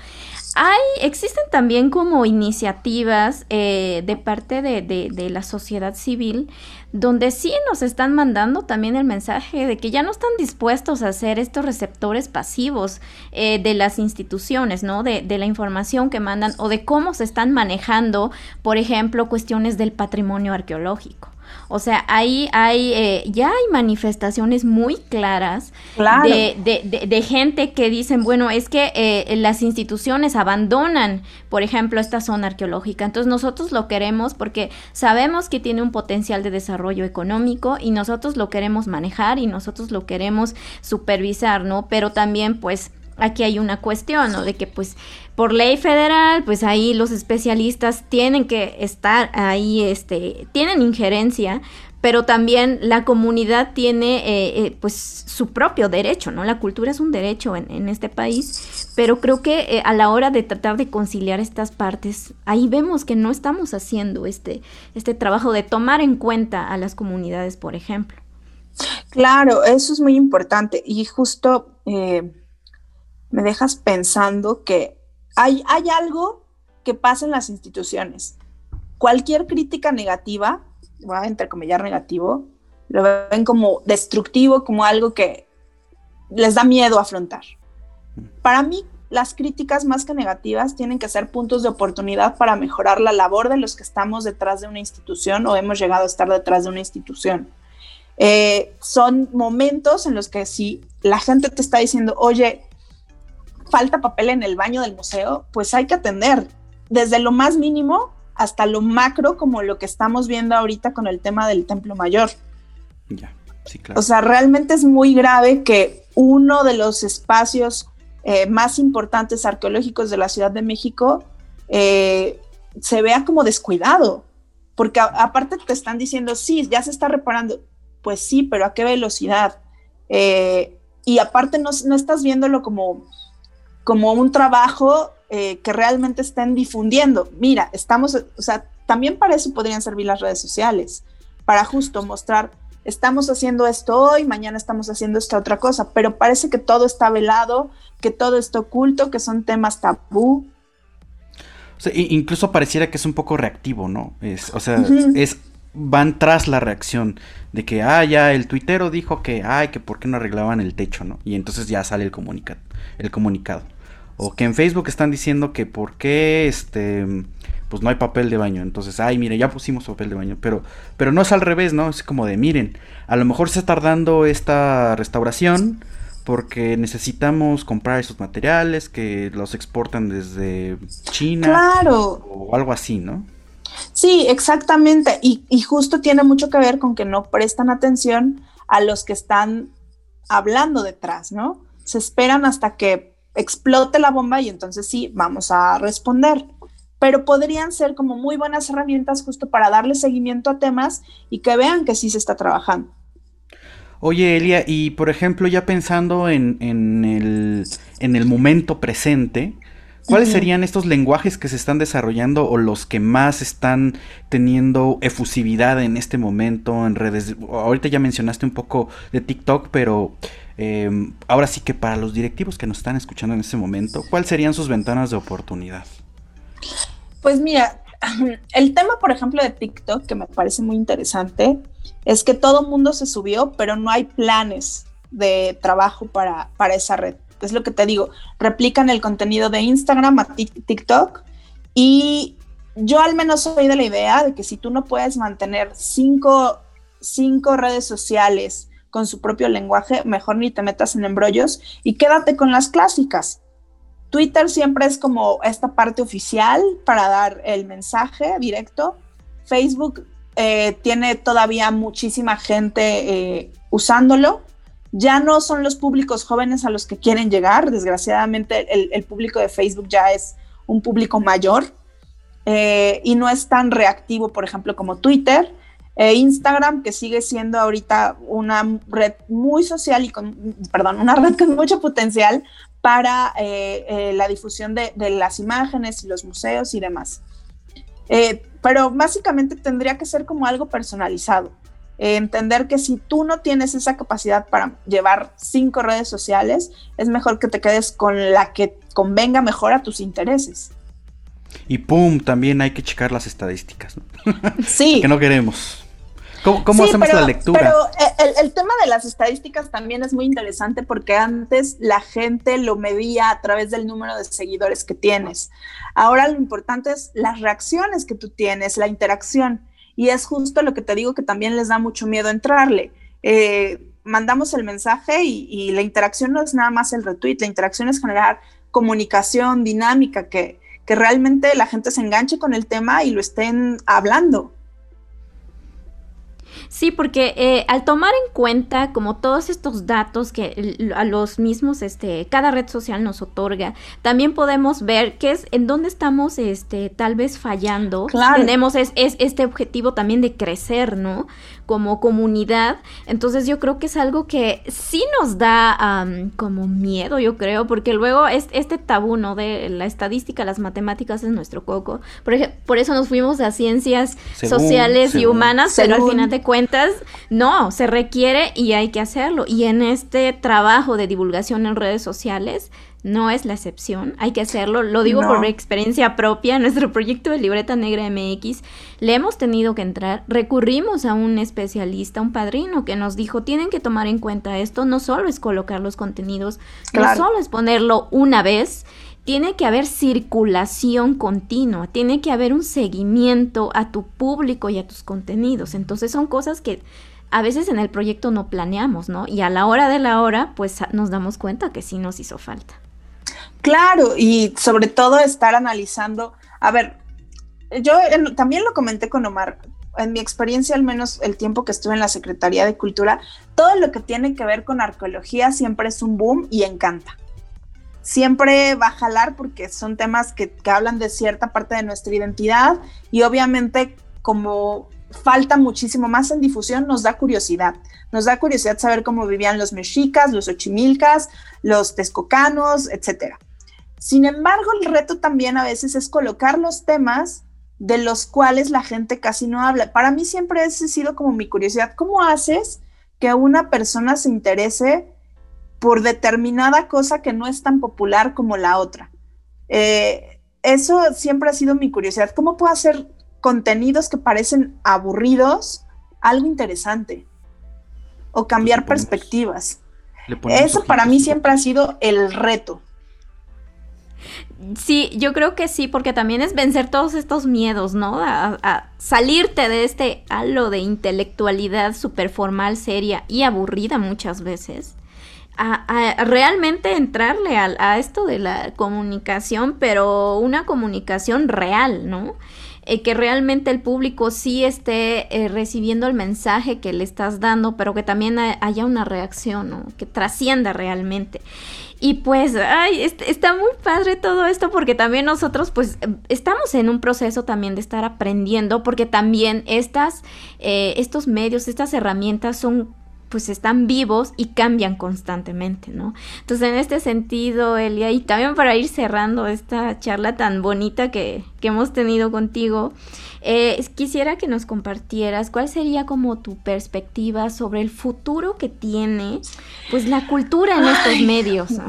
Hay, existen también como iniciativas eh, de parte de, de, la sociedad civil donde sí nos están mandando también el mensaje de que ya no están dispuestos a ser estos receptores pasivos eh, de las instituciones, ¿no? De, de, la información que mandan o de cómo se están manejando, por ejemplo, cuestiones del patrimonio arqueológico. O sea, ahí hay, eh, ya hay manifestaciones muy claras de, gente que dicen, bueno, es que eh, las instituciones abandonan, por ejemplo, esta zona arqueológica. Entonces nosotros lo queremos porque sabemos que tiene un potencial de desarrollo económico y nosotros lo queremos manejar y nosotros lo queremos supervisar, ¿no? Pero también, pues, aquí hay una cuestión, ¿no? De que pues por ley federal, pues ahí los especialistas tienen que estar ahí, este, tienen injerencia, pero también la comunidad tiene eh, eh, pues su propio derecho, ¿no? La cultura es un derecho en, este país, pero creo que eh, a la hora de tratar de conciliar estas partes, ahí vemos que no estamos haciendo este, este trabajo de tomar en cuenta a las comunidades, por ejemplo. Claro, eso es muy importante y justo me dejas pensando que hay, algo que pasa en las instituciones. Cualquier crítica negativa, voy a entrecomillar negativo, lo ven como destructivo, como algo que les da miedo afrontar. Para mí, las críticas más que negativas tienen que ser puntos de oportunidad para mejorar la labor de los que estamos detrás de una institución o hemos llegado a estar detrás de una institución. Eh, son momentos en los que si la gente te está diciendo, oye, falta papel en el baño del museo, pues hay que atender desde lo más mínimo hasta lo macro, como lo que estamos viendo ahorita con el tema del Templo Mayor. Ya, sí, claro. O sea, realmente es muy grave que uno de los espacios eh, más importantes arqueológicos de la Ciudad de México eh, se vea como descuidado, porque aparte te están diciendo, sí, ya se está reparando, pues sí, pero ¿a qué velocidad? Eh, y aparte no, no estás viéndolo como como un trabajo eh, que realmente estén difundiendo. Mira, estamos, o sea, también para eso podrían servir las redes sociales, para justo mostrar, estamos haciendo esto hoy, mañana estamos haciendo esta otra cosa, pero parece que todo está velado, que todo está oculto, que son temas tabú. O sea, incluso pareciera que es un poco reactivo, ¿no? Es, o sea, es van tras la reacción de que, ah, ya el tuitero dijo que, ay, que por qué no arreglaban el techo, ¿no? Y entonces ya sale el comunicado, el comunicado. O que en Facebook están diciendo que por qué, este, pues no hay papel de baño. Entonces, ay, mire, ya pusimos papel de baño. Pero, pero no es al revés, ¿no? Es como de, miren, a lo mejor se está tardando esta restauración porque necesitamos comprar esos materiales que los exportan desde China. Claro. O algo así, ¿no? Sí, exactamente. Y, justo tiene mucho que ver con que no prestan atención a los que están hablando detrás, ¿no? Se esperan hasta que explote la bomba y entonces sí, vamos a responder. Pero podrían ser como muy buenas herramientas justo para darle seguimiento a temas y que vean que sí se está trabajando. Oye, Elia, y por ejemplo, ya pensando en, en, el, en el momento presente, ¿Cuáles serían estos lenguajes que se están desarrollando o los que más están teniendo efusividad en este momento en redes? Ahorita ya mencionaste un poco de TikTok, pero em, ahora sí que para los directivos que nos están escuchando en este momento, ¿cuáles serían sus ventanas de oportunidad? Pues mira, el tema, por ejemplo, de TikTok, que me parece muy interesante, es que todo mundo se subió, pero no hay planes de trabajo para, para esa red es lo que te digo, replican el contenido de Instagram a TikTok y yo al menos soy de la idea de que si tú no puedes mantener cinco, cinco redes sociales con su propio lenguaje, mejor ni te metas en embrollos y quédate con las clásicas. Twitter siempre es como esta parte oficial para dar el mensaje directo. Facebook eh, tiene todavía muchísima gente eh, usándolo ya no son los públicos jóvenes a los que quieren llegar, desgraciadamente el, público de Facebook ya es un público mayor eh, y no es tan reactivo, por ejemplo, como Twitter. E Instagram, que sigue siendo ahorita una red muy social y con, perdón, una red con mucho potencial para eh, eh, la difusión de, de, las imágenes y los museos y demás. pero básicamente tendría que ser como algo personalizado entender que si tú no tienes esa capacidad para llevar cinco redes sociales, es mejor que te quedes con la que convenga mejor a tus intereses. Y pum, también hay que checar las estadísticas. Sí. que no queremos. ¿Cómo, hacemos la lectura? Pero eh, el, tema de las estadísticas también es muy interesante porque antes la gente lo medía a través del número de seguidores que tienes. Ahora lo importante es las reacciones que tú tienes, la interacción. Y es justo lo que te digo que también les da mucho miedo entrarle. Eh, mandamos el mensaje y, la interacción no es nada más el retweet, la interacción es generar comunicación dinámica, que, que realmente la gente se enganche con el tema y lo estén hablando. Sí, porque eh, al tomar en cuenta como todos estos datos que a los mismos, este, cada red social nos otorga, también podemos ver qué es, en dónde estamos, este, tal vez fallando. Tenemos es, es, este objetivo también de crecer, ¿no? Como comunidad. Entonces yo creo que es algo que sí nos da como miedo, yo creo, porque luego es este tabú, ¿no? De la estadística, las matemáticas es nuestro coco. Por, por eso nos fuimos a ciencias sociales y humanas, pero al final de cuentas no, se requiere y hay que hacerlo. Y en este trabajo de divulgación en redes sociales, no es la excepción, hay que hacerlo, lo digo por experiencia propia, nuestro proyecto de Libreta Negra MX, le hemos tenido que entrar, recurrimos a un especialista, un padrino que nos dijo, tienen que tomar en cuenta esto, no solo es colocar los contenidos, no solo es ponerlo una vez, tiene que haber circulación continua, tiene que haber un seguimiento a tu público y a tus contenidos. Entonces son cosas que a veces en el proyecto no planeamos, ¿no? Y a la hora de la hora, pues nos damos cuenta que sí nos hizo falta. Claro, y sobre todo estar analizando, a ver, yo también lo comenté con Omar, en mi experiencia, al menos el tiempo que estuve en la Secretaría de Cultura, todo lo que tiene que ver con arqueología siempre es un boom y encanta siempre va a jalar porque son temas que, hablan de cierta parte de nuestra identidad y obviamente como falta muchísimo más en difusión, nos da curiosidad. Nos da curiosidad saber cómo vivían los mexicas, los ochimilcas, los texcocanos, etc. Sin embargo, el reto también a veces es colocar los temas de los cuales la gente casi no habla. Para mí siempre ha sido como mi curiosidad, ¿cómo haces que una persona se interese por determinada cosa que no es tan popular como la otra. Eh, eso siempre ha sido mi curiosidad. ¿Cómo puedo hacer contenidos que parecen aburridos algo interesante? O cambiar perspectivas. Eso para mí siempre ha sido el reto. Sí, yo creo que sí, porque también es vencer todos estos miedos, ¿no? A, salirte de este halo de intelectualidad súper formal, seria y aburrida muchas veces a, realmente entrarle a, esto de la comunicación, pero una comunicación real, ¿no? Eh, que realmente el público sí esté eh, recibiendo el mensaje que le estás dando, pero que también haya una reacción, ¿no? Que trascienda realmente. Y pues, ay, está muy padre todo esto porque también nosotros pues estamos en un proceso también de estar aprendiendo porque también estas, eh, estos medios, estas herramientas son pues están vivos y cambian constantemente, ¿no? Entonces, en este sentido, Elia, y también para ir cerrando esta charla tan bonita que, hemos tenido contigo, eh, quisiera que nos compartieras cuál sería como tu perspectiva sobre el futuro que tiene, pues, la cultura en estos medios, ¿no?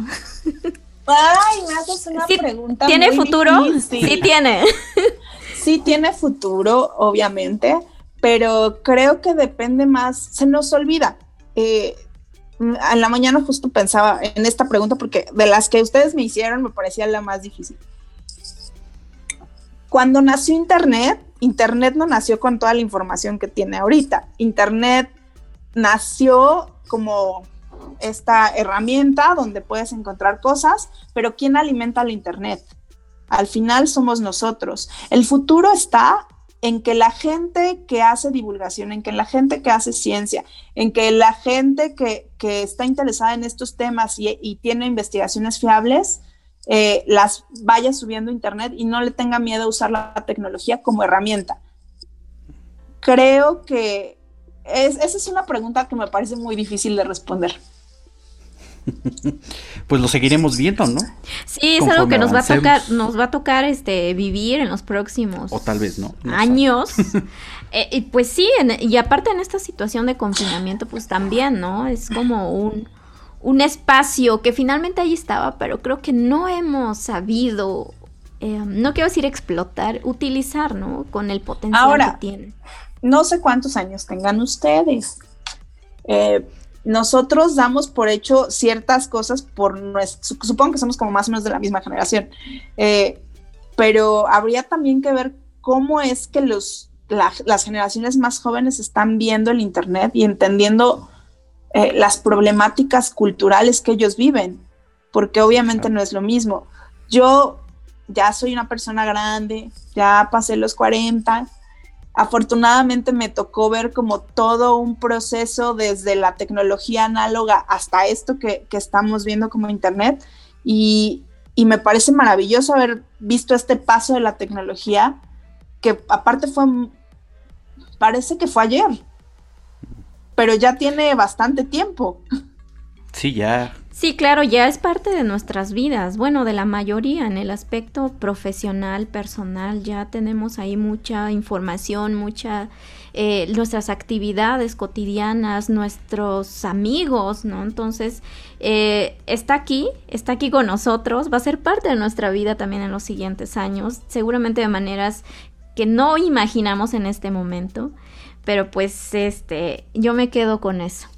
Ay, me haces una pregunta. ¿Tiene futuro? Sí tiene. sí tiene futuro, obviamente, pero creo que depende más, se nos olvida eh, en la mañana justo pensaba en esta pregunta porque de las que ustedes me hicieron me parecía la más difícil. Cuando nació Internet, Internet no nació con toda la información que tiene ahorita. Internet nació como esta herramienta donde puedes encontrar cosas, pero ¿quién alimenta el Internet? Al final somos nosotros. El futuro está en que la gente que hace divulgación, en que la gente que hace ciencia, en que la gente que, está interesada en estos temas y, tiene investigaciones fiables, eh, las vaya subiendo a Internet y no le tenga miedo a usar la tecnología como herramienta. Creo que esa es una pregunta que me parece muy difícil de responder. Pues lo seguiremos viendo, ¿no? Sí, es algo que nos va a tocar, nos va a tocar este vivir en los próximos o tal vez no, años. Eh, y pues sí, y aparte en esta situación de confinamiento, pues también, ¿no? Es como un, un espacio que finalmente ahí estaba, pero creo que no hemos sabido, eh, no quiero decir explotar, utilizar, ¿no? Con el potencial que tiene. no sé cuántos años tengan ustedes. Eh, nosotros damos por hecho ciertas cosas por nuestro, supongo que somos como más o menos de la misma generación, eh, pero habría también que ver cómo es que los, las generaciones más jóvenes están viendo el Internet y entendiendo eh, las problemáticas culturales que ellos viven, porque obviamente no es lo mismo. Yo ya soy una persona grande, ya pasé los 40 afortunadamente me tocó ver como todo un proceso desde la tecnología análoga hasta esto que, estamos viendo como Internet y, me parece maravilloso haber visto este paso de la tecnología que aparte fue, parece que fue ayer, pero ya tiene bastante tiempo. Sí, ya Sí, claro, ya es parte de nuestras vidas, bueno, de la mayoría en el aspecto profesional, personal, ya tenemos ahí mucha información, mucha, eh, nuestras actividades cotidianas, nuestros amigos, ¿no? Entonces, eh, está aquí, está aquí con nosotros, va a ser parte de nuestra vida también en los siguientes años, seguramente de maneras que no imaginamos en este momento, pero pues, este, yo me quedo con eso.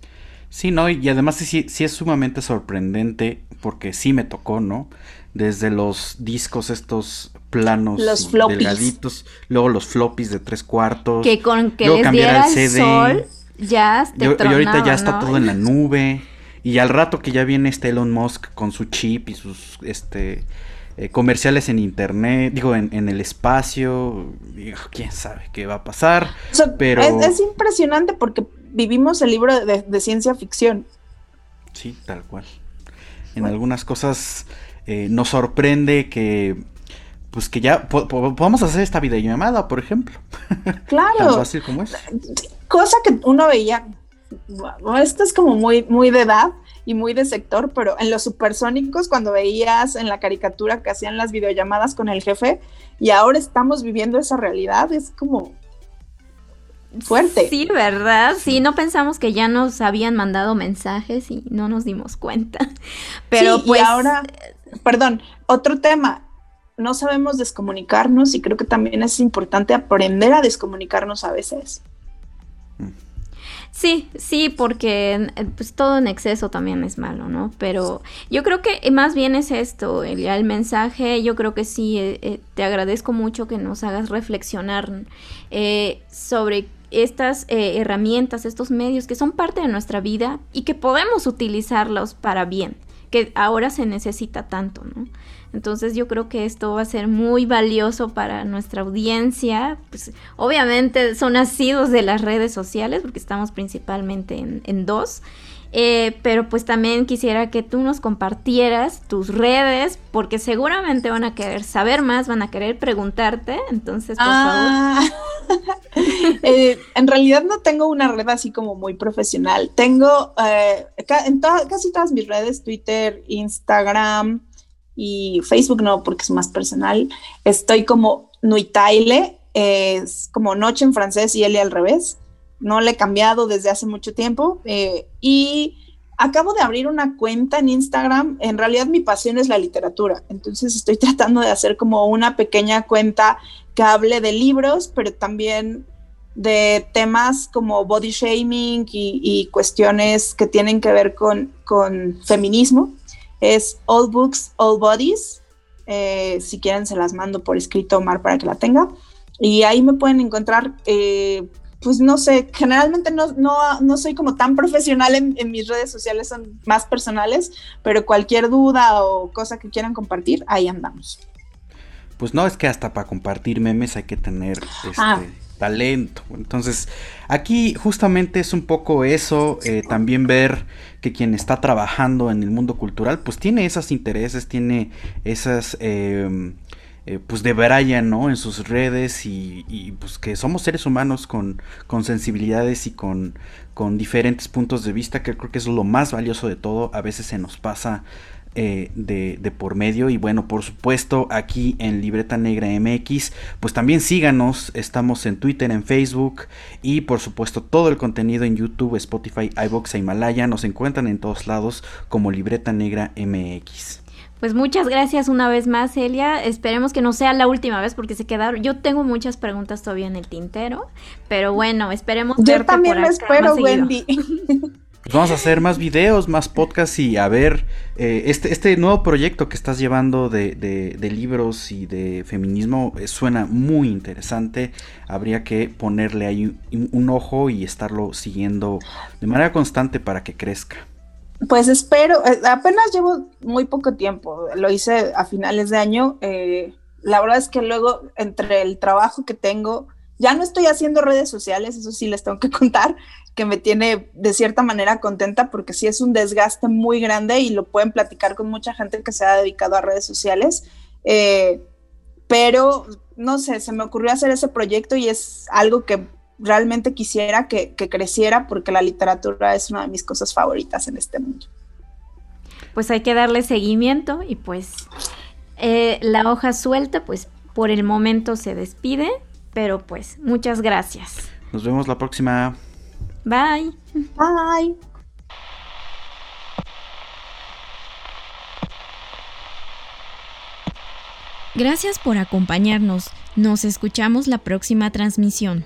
Sí, no, y además sí, sí es sumamente sorprendente porque sí me tocó, ¿no? Desde los discos estos planos los delgaditos, luego los floppies de tres cuartos, que con que les diera el, sol, ya te y, ahorita ya está todo en la nube. Y al rato que ya viene este Elon Musk con su chip y sus este eh, comerciales en internet, digo en, en el espacio, quién sabe qué va a pasar, pero es impresionante porque vivimos el libro de, ciencia ficción. Sí, tal cual. En algunas cosas eh, nos sorprende que pues que ya podamos hacer esta videollamada, por ejemplo. Claro. Tan fácil como es. Cosa que uno veía, esto es como muy, muy de edad y muy de sector, pero en los supersónicos, cuando veías en la caricatura que hacían las videollamadas con el jefe, y ahora estamos viviendo esa realidad, es como, fuerte. Sí, ¿verdad? Sí, no pensamos que ya nos habían mandado mensajes y no nos dimos cuenta. Pero pues ahora, perdón, otro tema, no sabemos descomunicarnos y creo que también es importante aprender a descomunicarnos a veces. Sí, sí, porque pues todo en exceso también es malo, ¿no? Pero yo creo que más bien es esto, el, el mensaje, yo creo que sí, eh, eh, te agradezco mucho que nos hagas reflexionar eh, sobre estas eh, herramientas, estos medios que son parte de nuestra vida y que podemos utilizarlos para bien, que ahora se necesita tanto, ¿no? Entonces yo creo que esto va a ser muy valioso para nuestra audiencia. Pues, obviamente son nacidos de las redes sociales, porque estamos principalmente en, en dos. Eh, pero pues también quisiera que tú nos compartieras tus redes, porque seguramente van a querer saber más, van a querer preguntarte. Entonces, por ah. favor. Eh, en realidad no tengo una red así como muy profesional. Tengo eh, en casi todas mis redes, Twitter, Instagram y Facebook no, porque es más personal. Estoy como Nuitaile, es como noche en francés y Eli al revés no le he cambiado desde hace mucho tiempo eh, y acabo de abrir una cuenta en Instagram. En realidad mi pasión es la literatura, entonces estoy tratando de hacer como una pequeña cuenta que hable de libros, pero también de temas como body shaming y, cuestiones que tienen que ver con, con, feminismo. Es All Books, All Bodies. Eh, si quieren se las mando por escrito, Omar, para que la tenga. Y ahí me pueden encontrar eh, pues no sé, generalmente no, no, soy como tan profesional en, mis redes sociales, son más personales, pero cualquier duda o cosa que quieran compartir, ahí andamos. Pues no, es que hasta para compartir memes hay que tener ah. este, talento. Entonces, aquí justamente es un poco eso, eh, también ver que quien está trabajando en el mundo cultural, pues tiene esos intereses, tiene esas... Eh, eh, pues de Brian, ¿no? En sus redes y, pues que somos seres humanos con, con sensibilidades y con, con, diferentes puntos de vista, que creo que es lo más valioso de todo. A veces se nos pasa eh, de, de, por medio y bueno, por supuesto aquí en Libreta Negra MX, pues también síganos, estamos en Twitter, en Facebook y por supuesto todo el contenido en YouTube, Spotify, iBox e Himalaya, nos encuentran en todos lados como Libreta Negra MX. Pues muchas gracias una vez más, Elia. Esperemos que no sea la última vez porque se quedaron. Yo tengo muchas preguntas todavía en el tintero, pero bueno, esperemos. Yo también lo espero, Wendy. Pues vamos a hacer más videos, más podcasts y a ver eh, este, este nuevo proyecto que estás llevando de, de, libros y de feminismo eh, suena muy interesante. Habría que ponerle ahí un, ojo y estarlo siguiendo de manera constante para que crezca. Pues espero, eh, apenas llevo muy poco tiempo, lo hice a finales de año. la verdad es que luego entre el trabajo que tengo, ya no estoy haciendo redes sociales, eso sí les tengo que contar, que me tiene de cierta manera contenta porque sí es un desgaste muy grande y lo pueden platicar con mucha gente que se ha dedicado a redes sociales. Eh, pero no sé, se me ocurrió hacer ese proyecto y es algo que realmente quisiera que, creciera porque la literatura es una de mis cosas favoritas en este mundo. Pues hay que darle seguimiento y pues eh, la hoja suelta pues por el momento se despide, pero pues muchas gracias. Nos vemos la próxima. Bye. Bye. Gracias por acompañarnos. Nos escuchamos la próxima transmisión.